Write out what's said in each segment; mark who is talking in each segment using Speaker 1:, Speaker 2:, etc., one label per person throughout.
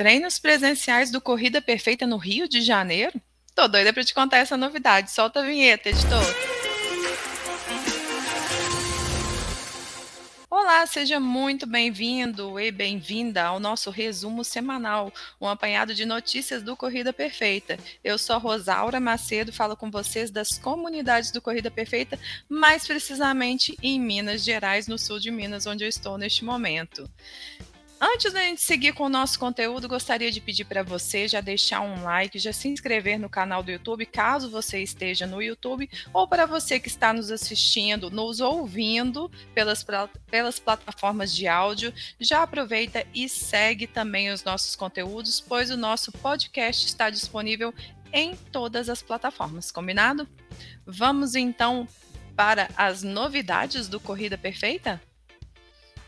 Speaker 1: Treinos presenciais do Corrida Perfeita no Rio de Janeiro? Tô doida para te contar essa novidade. Solta a vinheta, editor. Olá, seja muito bem-vindo e bem-vinda ao nosso resumo semanal, um apanhado de notícias do Corrida Perfeita. Eu sou Rosaura Macedo, falo com vocês das comunidades do Corrida Perfeita, mais precisamente em Minas Gerais, no sul de Minas, onde eu estou neste momento. Antes da gente seguir com o nosso conteúdo, gostaria de pedir para você já deixar um like, já se inscrever no canal do YouTube, caso você esteja no YouTube, ou para você que está nos assistindo, nos ouvindo pelas, pelas plataformas de áudio, já aproveita e segue também os nossos conteúdos, pois o nosso podcast está disponível em todas as plataformas, combinado? Vamos então para as novidades do Corrida Perfeita?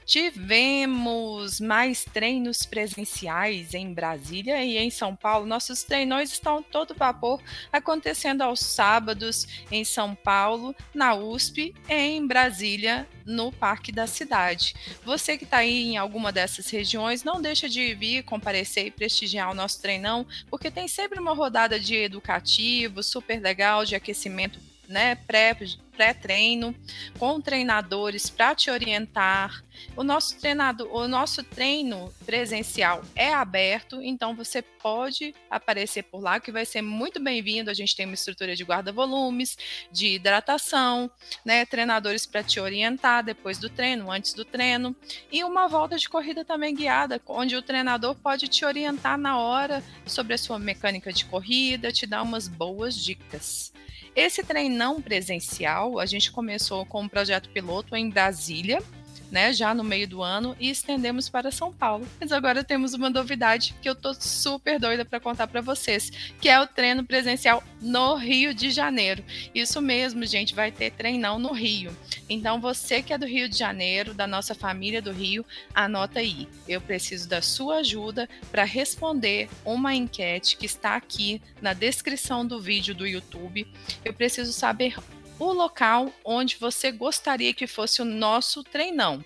Speaker 1: Tivemos mais treinos presenciais em Brasília e em São Paulo. Nossos treinões estão todo vapor acontecendo aos sábados em São Paulo, na USP e em Brasília, no Parque da Cidade. Você que está aí em alguma dessas regiões, não deixa de vir comparecer e prestigiar o nosso treinão, porque tem sempre uma rodada de educativo super legal, de aquecimento né, pré, pré-treino, com treinadores para te orientar. O nosso treinado, o nosso treino presencial é aberto, então você pode aparecer por lá, que vai ser muito bem-vindo. A gente tem uma estrutura de guarda-volumes, de hidratação, né, treinadores para te orientar depois do treino, antes do treino, e uma volta de corrida também guiada, onde o treinador pode te orientar na hora sobre a sua mecânica de corrida, te dar umas boas dicas. Esse treinão presencial, a gente começou com um projeto piloto em Brasília, né, já no meio do ano e estendemos para São Paulo. Mas agora temos uma novidade que eu tô super doida para contar para vocês, que é o treino presencial no Rio de Janeiro. Isso mesmo, gente, vai ter treinão no Rio. Então você que é do Rio de Janeiro, da nossa família do Rio, anota aí. Eu preciso da sua ajuda para responder uma enquete que está aqui na descrição do vídeo do YouTube. Eu preciso saber o local onde você gostaria que fosse o nosso treinão.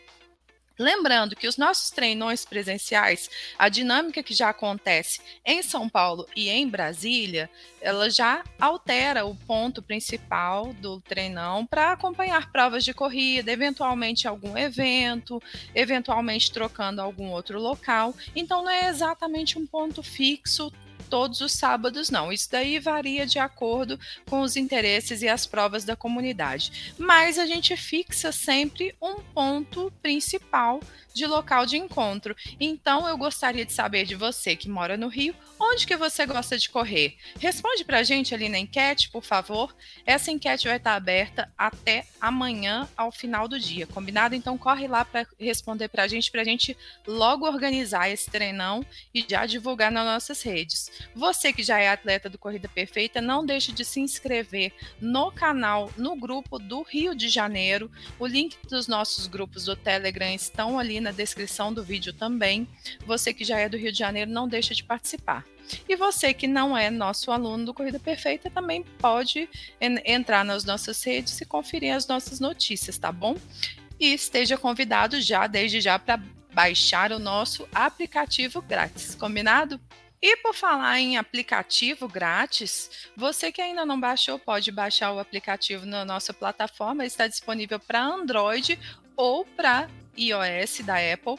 Speaker 1: Lembrando que os nossos treinões presenciais, a dinâmica que já acontece em São Paulo e em Brasília, ela já altera o ponto principal do treinão para acompanhar provas de corrida, eventualmente algum evento, eventualmente trocando algum outro local. Então não é exatamente um ponto fixo todos os sábados, não. Isso daí varia de acordo com os interesses e as provas da comunidade. Mas a gente fixa sempre um ponto principal de local de encontro. Então eu gostaria de saber de você que mora no Rio, onde que você gosta de correr? Responde para a gente ali na enquete, por favor. Essa enquete vai estar aberta até amanhã ao final do dia, combinado? Então corre lá para responder para a gente, para a gente logo organizar esse treinão e já divulgar nas nossas redes. Você que já é atleta do Corrida Perfeita, não deixe de se inscrever no canal, no grupo do Rio de Janeiro. O link dos nossos grupos do Telegram estão ali na descrição do vídeo também. Você que já é do Rio de Janeiro, não deixa de participar. E você que não é nosso aluno do Corrida Perfeita também pode entrar nas nossas redes e conferir as nossas notícias, tá bom? E esteja convidado já, desde já, para baixar o nosso aplicativo grátis, combinado? E por falar em aplicativo grátis, você que ainda não baixou, pode baixar o aplicativo na nossa plataforma, está disponível para Android ou para iOS da Apple.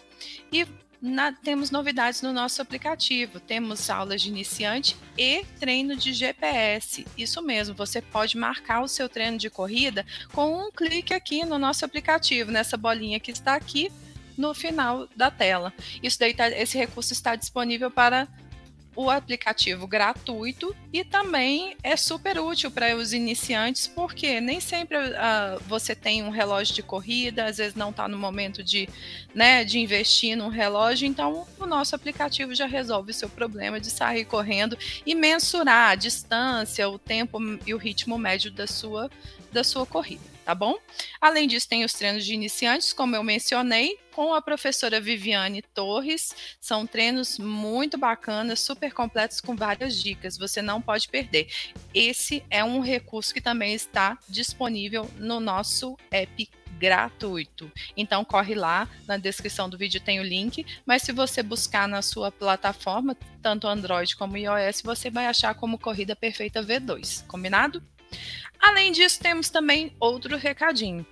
Speaker 1: E na, temos novidades no nosso aplicativo. Temos aulas de iniciante e treino de GPS. Isso mesmo, você pode marcar o seu treino de corrida com um clique aqui no nosso aplicativo, nessa bolinha que está aqui no final da tela. Isso daí tá, esse recurso está disponível para o aplicativo gratuito e também é super útil para os iniciantes, porque nem sempre uh, você tem um relógio de corrida, às vezes não está no momento de, né, de investir num relógio, então o nosso aplicativo já resolve o seu problema de sair correndo e mensurar a distância, o tempo e o ritmo médio da sua, da sua corrida tá bom? Além disso, tem os treinos de iniciantes, como eu mencionei, com a professora Viviane Torres. São treinos muito bacanas, super completos, com várias dicas. Você não pode perder. Esse é um recurso que também está disponível no nosso app gratuito. Então corre lá, na descrição do vídeo tem o link, mas se você buscar na sua plataforma, tanto Android como iOS, você vai achar como Corrida Perfeita V2, combinado? Além disso, temos também outro recadinho.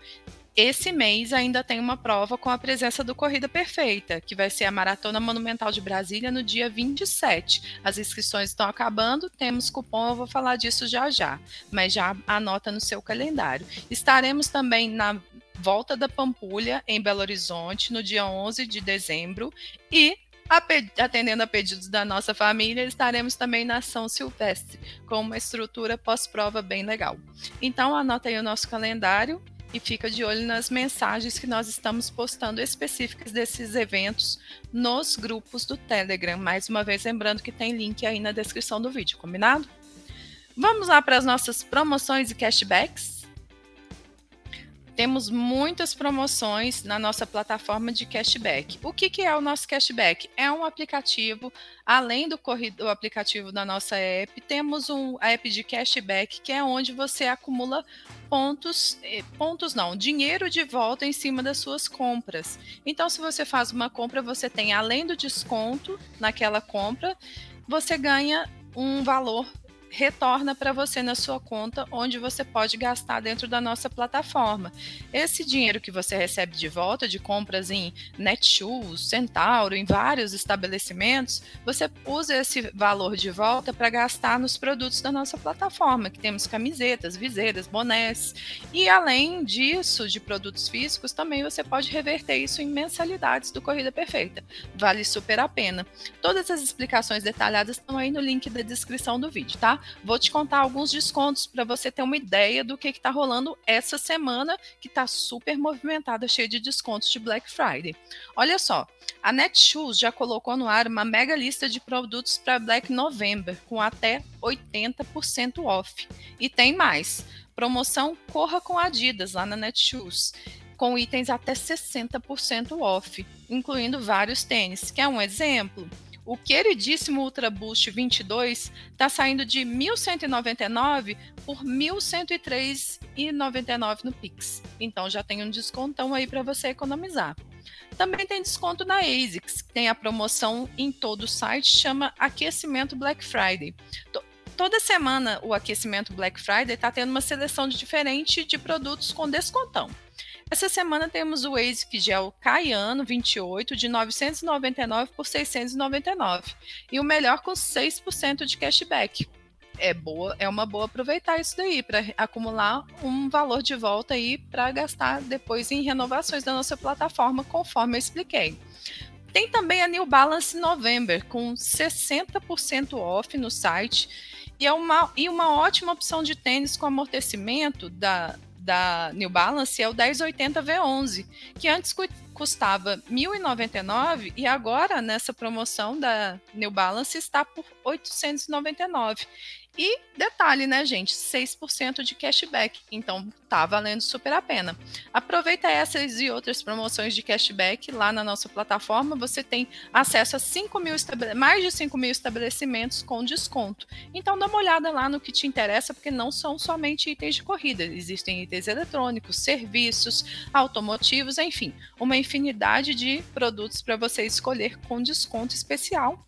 Speaker 1: Esse mês ainda tem uma prova com a presença do Corrida Perfeita, que vai ser a Maratona Monumental de Brasília no dia 27. As inscrições estão acabando, temos cupom, eu vou falar disso já já, mas já anota no seu calendário. Estaremos também na Volta da Pampulha, em Belo Horizonte, no dia 11 de dezembro, e Atendendo a pedidos da nossa família, estaremos também na São Silvestre, com uma estrutura pós-prova bem legal. Então, anota aí o nosso calendário e fica de olho nas mensagens que nós estamos postando específicas desses eventos nos grupos do Telegram. Mais uma vez, lembrando que tem link aí na descrição do vídeo, combinado? Vamos lá para as nossas promoções e cashbacks? Temos muitas promoções na nossa plataforma de cashback. O que, que é o nosso cashback? É um aplicativo, além do, do aplicativo da nossa app, temos um app de cashback que é onde você acumula pontos, eh, pontos não, dinheiro de volta em cima das suas compras. Então, se você faz uma compra, você tem além do desconto naquela compra, você ganha um valor retorna para você na sua conta, onde você pode gastar dentro da nossa plataforma. Esse dinheiro que você recebe de volta de compras em Netshoes, Centauro, em vários estabelecimentos, você usa esse valor de volta para gastar nos produtos da nossa plataforma, que temos camisetas, viseiras, bonés. E além disso, de produtos físicos, também você pode reverter isso em mensalidades do Corrida Perfeita. Vale super a pena. Todas as explicações detalhadas estão aí no link da descrição do vídeo, tá? Vou te contar alguns descontos para você ter uma ideia do que está rolando essa semana, que está super movimentada, cheia de descontos de Black Friday. Olha só, a Netshoes já colocou no ar uma mega lista de produtos para Black November, com até 80% off. E tem mais. Promoção Corra com Adidas lá na Netshoes com itens até 60% off, incluindo vários tênis. Quer um exemplo? O queridíssimo Ultra Boost 22 está saindo de 1.199 por 1.103,99 no Pix. Então já tem um descontão aí para você economizar. Também tem desconto na ASICS, que tem a promoção em todo o site, chama Aquecimento Black Friday. Toda semana o aquecimento Black Friday está tendo uma seleção de diferente de produtos com descontão. Essa semana temos o ASIC Gel Caiano 28 de 999 por 699 e o melhor com 6% de cashback. É boa, é uma boa aproveitar isso daí para acumular um valor de volta aí para gastar depois em renovações da nossa plataforma, conforme eu expliquei. Tem também a New Balance November com 60% off no site e é uma, e uma ótima opção de tênis com amortecimento da, da New Balance é o 1080 V11, que antes custava R$ 1.099 e agora nessa promoção da New Balance está por R$ 899. E detalhe, né, gente? 6% de cashback. Então tá valendo super a pena. Aproveita essas e outras promoções de cashback lá na nossa plataforma. Você tem acesso a 5 mil mais de 5 mil estabelecimentos com desconto. Então dá uma olhada lá no que te interessa, porque não são somente itens de corrida. Existem itens eletrônicos, serviços, automotivos, enfim, uma infinidade de produtos para você escolher com desconto especial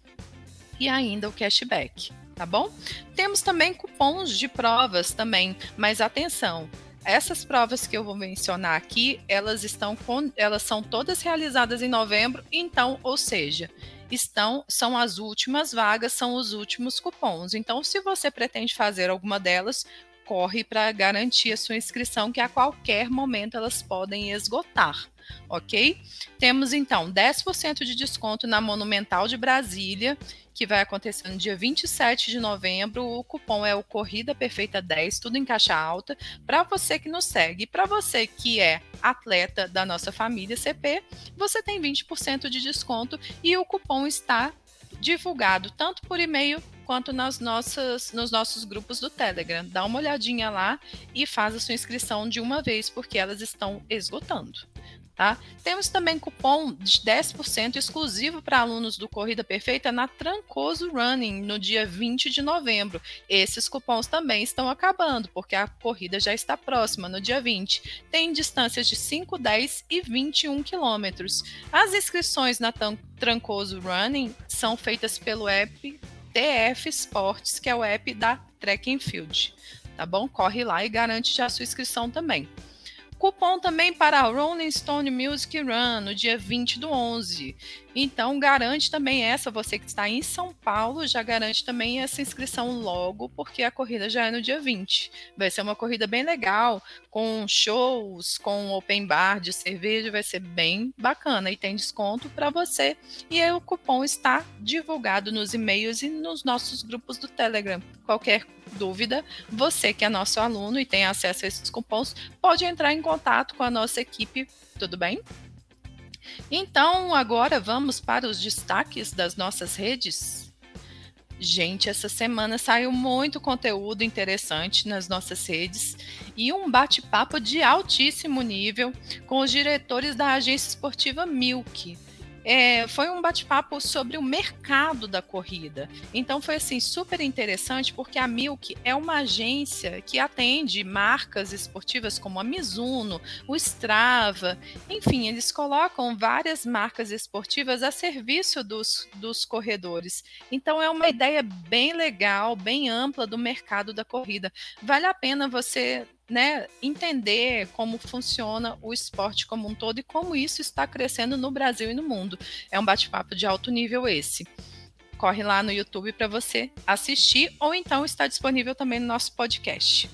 Speaker 1: e ainda o cashback tá bom? Temos também cupons de provas também, mas atenção, essas provas que eu vou mencionar aqui, elas estão com, elas são todas realizadas em novembro, então, ou seja, estão são as últimas vagas, são os últimos cupons. Então, se você pretende fazer alguma delas, corre para garantir a sua inscrição, que a qualquer momento elas podem esgotar ok? Temos então 10% de desconto na Monumental de Brasília que vai acontecer no dia 27 de novembro. O cupom é o Corrida Perfeita 10, tudo em caixa alta. Para você que nos segue, para você que é atleta da nossa família CP, você tem 20% de desconto e o cupom está divulgado tanto por e-mail quanto nas nossas, nos nossos grupos do Telegram. Dá uma olhadinha lá e faz a sua inscrição de uma vez, porque elas estão esgotando. Tá? Temos também cupom de 10% exclusivo para alunos do Corrida Perfeita na Trancoso Running no dia 20 de novembro. Esses cupons também estão acabando, porque a corrida já está próxima, no dia 20. Tem distâncias de 5, 10 e 21 quilômetros. As inscrições na Trancoso Running são feitas pelo app TF Sports, que é o app da Track and Field. Tá bom? Corre lá e garante já a sua inscrição também. Cupom também para Rolling Stone Music Run no dia 20 do 11. Então, garante também essa, você que está em São Paulo, já garante também essa inscrição logo, porque a corrida já é no dia 20. Vai ser uma corrida bem legal, com shows, com open bar de cerveja, vai ser bem bacana e tem desconto para você. E aí, o cupom está divulgado nos e-mails e nos nossos grupos do Telegram. Qualquer dúvida, você que é nosso aluno e tem acesso a esses cupons, pode entrar em contato com a nossa equipe, tudo bem? Então, agora vamos para os destaques das nossas redes. Gente, essa semana saiu muito conteúdo interessante nas nossas redes e um bate-papo de altíssimo nível com os diretores da agência esportiva Milk é, foi um bate-papo sobre o mercado da corrida. Então foi assim super interessante porque a Milk é uma agência que atende marcas esportivas como a Mizuno, o Strava, enfim, eles colocam várias marcas esportivas a serviço dos, dos corredores. Então é uma ideia bem legal, bem ampla do mercado da corrida. Vale a pena você né, entender como funciona o esporte como um todo e como isso está crescendo no Brasil e no mundo. É um bate-papo de alto nível esse. Corre lá no YouTube para você assistir ou então está disponível também no nosso podcast.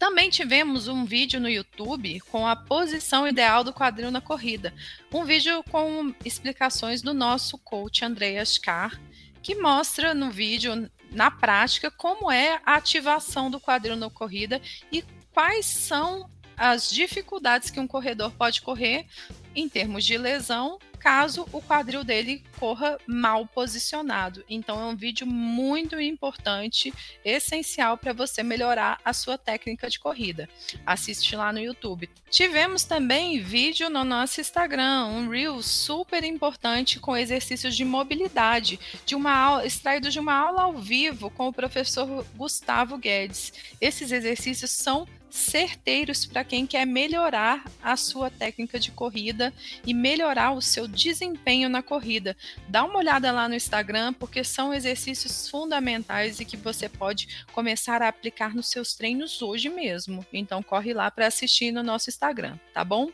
Speaker 1: Também tivemos um vídeo no YouTube com a posição ideal do quadril na corrida. Um vídeo com explicações do nosso coach Andreas Carr, que mostra no vídeo na prática como é a ativação do quadril na corrida e quais são as dificuldades que um corredor pode correr em termos de lesão caso o quadril dele corra mal posicionado. Então é um vídeo muito importante, essencial para você melhorar a sua técnica de corrida. Assiste lá no YouTube. Tivemos também vídeo no nosso Instagram, um reel super importante com exercícios de mobilidade, de uma aula, extraído de uma aula ao vivo com o professor Gustavo Guedes. Esses exercícios são certeiros para quem quer melhorar a sua técnica de corrida e melhorar o seu desempenho na corrida. Dá uma olhada lá no Instagram, porque são exercícios fundamentais e que você pode começar a aplicar nos seus treinos hoje mesmo. Então corre lá para assistir no nosso Instagram, tá bom?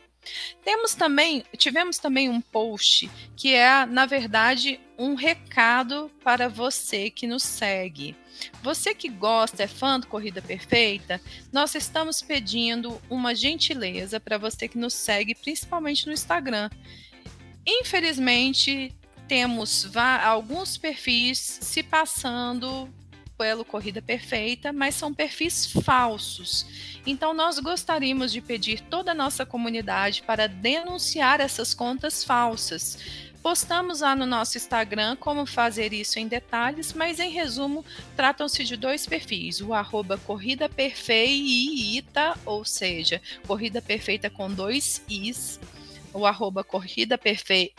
Speaker 1: Temos também, tivemos também um post que é, na verdade, um recado para você que nos segue. Você que gosta, é fã do Corrida Perfeita, nós estamos pedindo uma gentileza para você que nos segue, principalmente no Instagram. Infelizmente, temos alguns perfis se passando pelo Corrida Perfeita, mas são perfis falsos. Então, nós gostaríamos de pedir toda a nossa comunidade para denunciar essas contas falsas. Postamos lá no nosso Instagram como fazer isso em detalhes, mas em resumo, tratam-se de dois perfis: o arroba Corrida Perfeita, ou seja, Corrida Perfeita com dois Is, o arroba Corrida Perfeita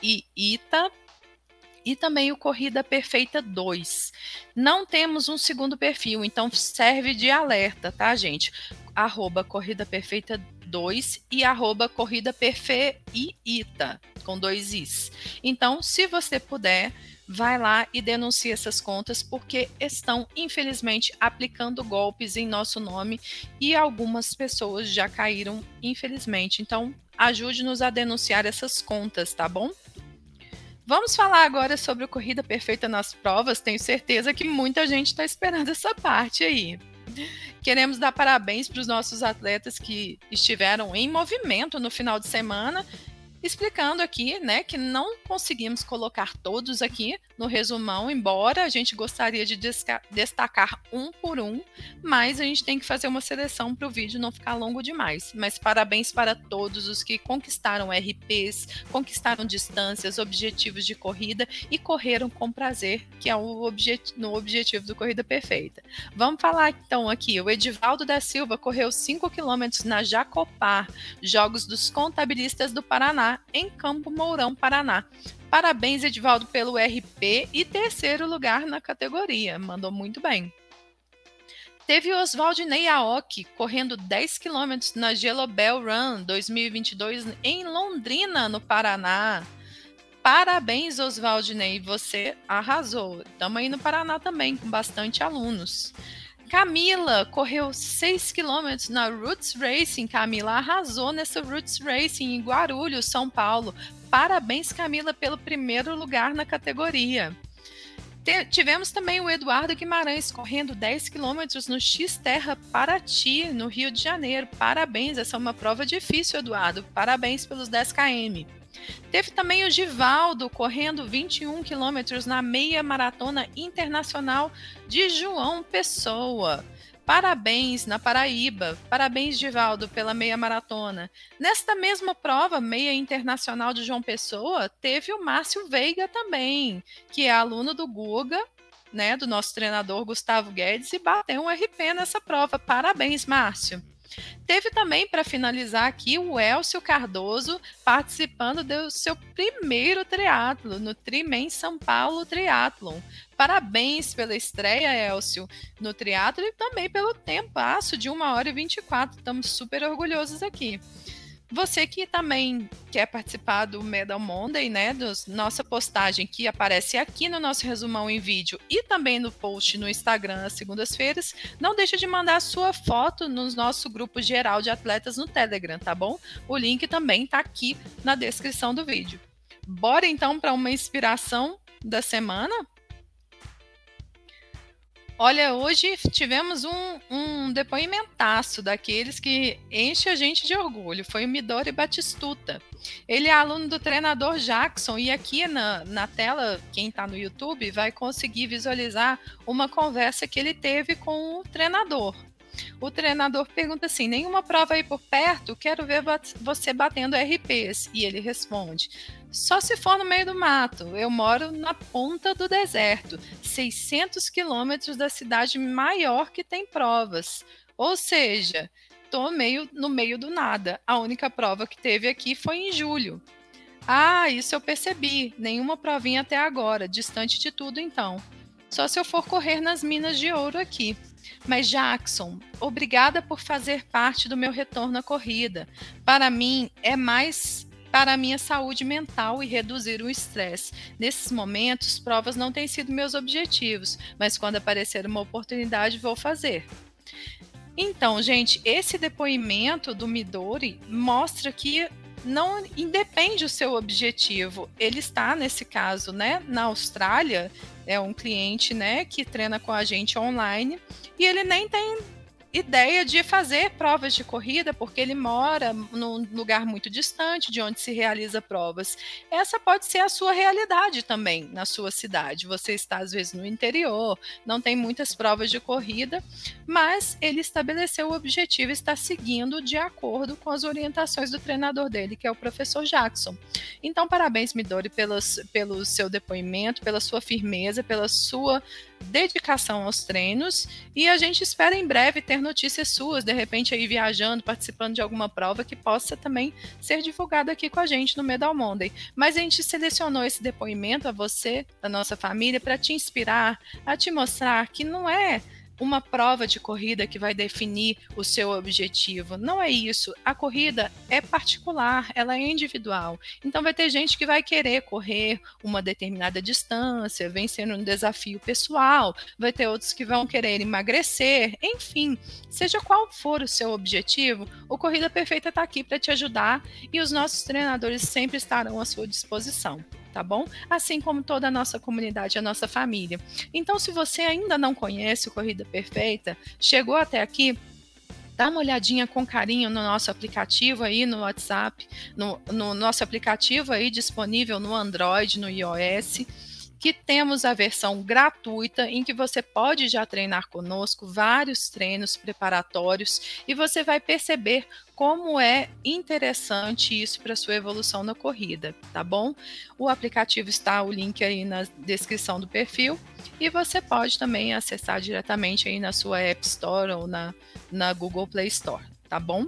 Speaker 1: e também o Corrida Perfeita 2. Não temos um segundo perfil, então serve de alerta, tá, gente? Arroba Corrida Perfeita 2 e arroba Corrida Perfeita, com dois Is. Então, se você puder, vai lá e denuncie essas contas, porque estão, infelizmente, aplicando golpes em nosso nome e algumas pessoas já caíram, infelizmente. Então, ajude-nos a denunciar essas contas, tá bom? Vamos falar agora sobre o Corrida Perfeita nas provas. Tenho certeza que muita gente está esperando essa parte aí. Queremos dar parabéns para os nossos atletas que estiveram em movimento no final de semana, explicando aqui, né, que não conseguimos colocar todos aqui, no resumão, embora a gente gostaria de destacar um por um, mas a gente tem que fazer uma seleção para o vídeo não ficar longo demais. Mas parabéns para todos os que conquistaram RPs, conquistaram distâncias, objetivos de corrida e correram com prazer, que é o objet no objetivo do Corrida Perfeita. Vamos falar então aqui, o Edivaldo da Silva correu 5 quilômetros na Jacopar, Jogos dos Contabilistas do Paraná, em Campo Mourão, Paraná. Parabéns, Edivaldo, pelo RP e terceiro lugar na categoria. Mandou muito bem. Teve o Oswaldinei Aoki correndo 10 quilômetros na Gelobel Run 2022 em Londrina, no Paraná. Parabéns, Oswaldinei, você arrasou. Estamos aí no Paraná também, com bastante alunos. Camila correu 6 quilômetros na Roots Racing. Camila arrasou nessa Roots Racing em Guarulhos, São Paulo. Parabéns, Camila, pelo primeiro lugar na categoria. Tivemos também o Eduardo Guimarães correndo 10 quilômetros no X-Terra Paraty, no Rio de Janeiro. Parabéns, essa é uma prova difícil, Eduardo. Parabéns pelos 10 km. Teve também o Givaldo correndo 21 quilômetros na meia maratona internacional de João Pessoa. Parabéns na Paraíba. Parabéns, Givaldo, pela meia maratona. Nesta mesma prova, meia internacional de João Pessoa, teve o Márcio Veiga também, que é aluno do Guga, né, do nosso treinador Gustavo Guedes, e bateu um RP nessa prova. Parabéns, Márcio. Teve também, para finalizar aqui, o Elcio Cardoso participando do seu primeiro triatlo no Trimen São Paulo Triathlon. Parabéns pela estreia, Elcio, no triatlo e também pelo tempasso de 1 hora e 24. Estamos super orgulhosos aqui. Você que também quer participar do Medal Monday, né, dos, nossa postagem que aparece aqui no nosso resumão em vídeo e também no post no Instagram às segundas-feiras, não deixe de mandar sua foto no nosso grupo geral de atletas no Telegram, tá bom? O link também está aqui na descrição do vídeo. Bora então para uma inspiração da semana? Olha, hoje tivemos um, um depoimentaço daqueles que enche a gente de orgulho. Foi o Midori Batistuta. Ele é aluno do treinador Jackson e aqui na, na tela, quem está no YouTube vai conseguir visualizar uma conversa que ele teve com o treinador. O treinador pergunta assim: nenhuma prova aí por perto? Quero ver você batendo RPs. E ele responde: só se for no meio do mato. Eu moro na ponta do deserto, 600 quilômetros da cidade maior que tem provas. Ou seja, tô meio no meio do nada. A única prova que teve aqui foi em julho. Ah, isso eu percebi. Nenhuma provinha até agora, distante de tudo então. Só se eu for correr nas minas de ouro aqui. Mas Jackson, obrigada por fazer parte do meu retorno à corrida. Para mim é mais para a minha saúde mental e reduzir o estresse. Nesses momentos, provas não têm sido meus objetivos, mas quando aparecer uma oportunidade, vou fazer. Então, gente, esse depoimento do Midori mostra que não independe o seu objetivo. Ele está nesse caso, né, na Austrália, é um cliente, né, que treina com a gente online e ele nem tem ideia de fazer provas de corrida, porque ele mora num lugar muito distante de onde se realiza provas. Essa pode ser a sua realidade também na sua cidade. Você está às vezes no interior, não tem muitas provas de corrida, mas ele estabeleceu o objetivo e está seguindo de acordo com as orientações do treinador dele, que é o professor Jackson. Então, parabéns, Midori, pelos, pelo seu depoimento, pela sua firmeza, pela sua dedicação aos treinos e a gente espera em breve ter notícias suas, de repente aí viajando, participando de alguma prova que possa também ser divulgada aqui com a gente no Medal Monday. Mas a gente selecionou esse depoimento a você, da nossa família, para te inspirar, a te mostrar que não é uma prova de corrida que vai definir o seu objetivo. Não é isso. A corrida é particular, ela é individual. Então vai ter gente que vai querer correr uma determinada distância, vencendo um desafio pessoal, vai ter outros que vão querer emagrecer, enfim, seja qual for o seu objetivo, o Corrida Perfeita está aqui para te ajudar e os nossos treinadores sempre estarão à sua disposição tá bom? Assim como toda a nossa comunidade, a nossa família. Então, se você ainda não conhece o Corrida Perfeita, chegou até aqui, dá uma olhadinha com carinho no nosso aplicativo aí no WhatsApp, no, no nosso aplicativo aí disponível no Android, no iOS que temos a versão gratuita em que você pode já treinar conosco vários treinos preparatórios e você vai perceber como é interessante isso para sua evolução na corrida, tá bom? O aplicativo está o link aí na descrição do perfil e você pode também acessar diretamente aí na sua App Store ou na, na Google Play Store, tá bom?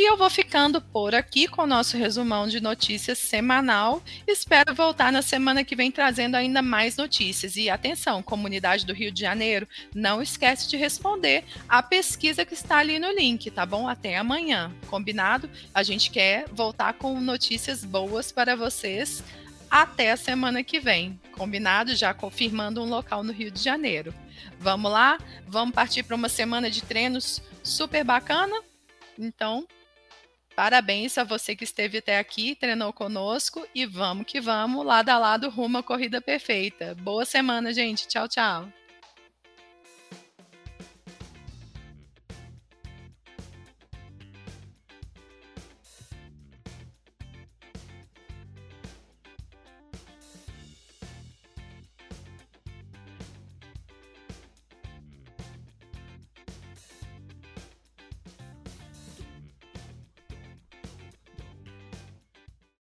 Speaker 1: E eu vou ficando por aqui com o nosso resumão de notícias semanal. Espero voltar na semana que vem trazendo ainda mais notícias. E atenção, comunidade do Rio de Janeiro, não esquece de responder a pesquisa que está ali no link, tá bom? Até amanhã, combinado? A gente quer voltar com notícias boas para vocês até a semana que vem. Combinado? Já confirmando um local no Rio de Janeiro. Vamos lá? Vamos partir para uma semana de treinos super bacana? Então, Parabéns a você que esteve até aqui, treinou conosco e vamos que vamos, lado a lado, rumo à corrida perfeita. Boa semana, gente. Tchau, tchau.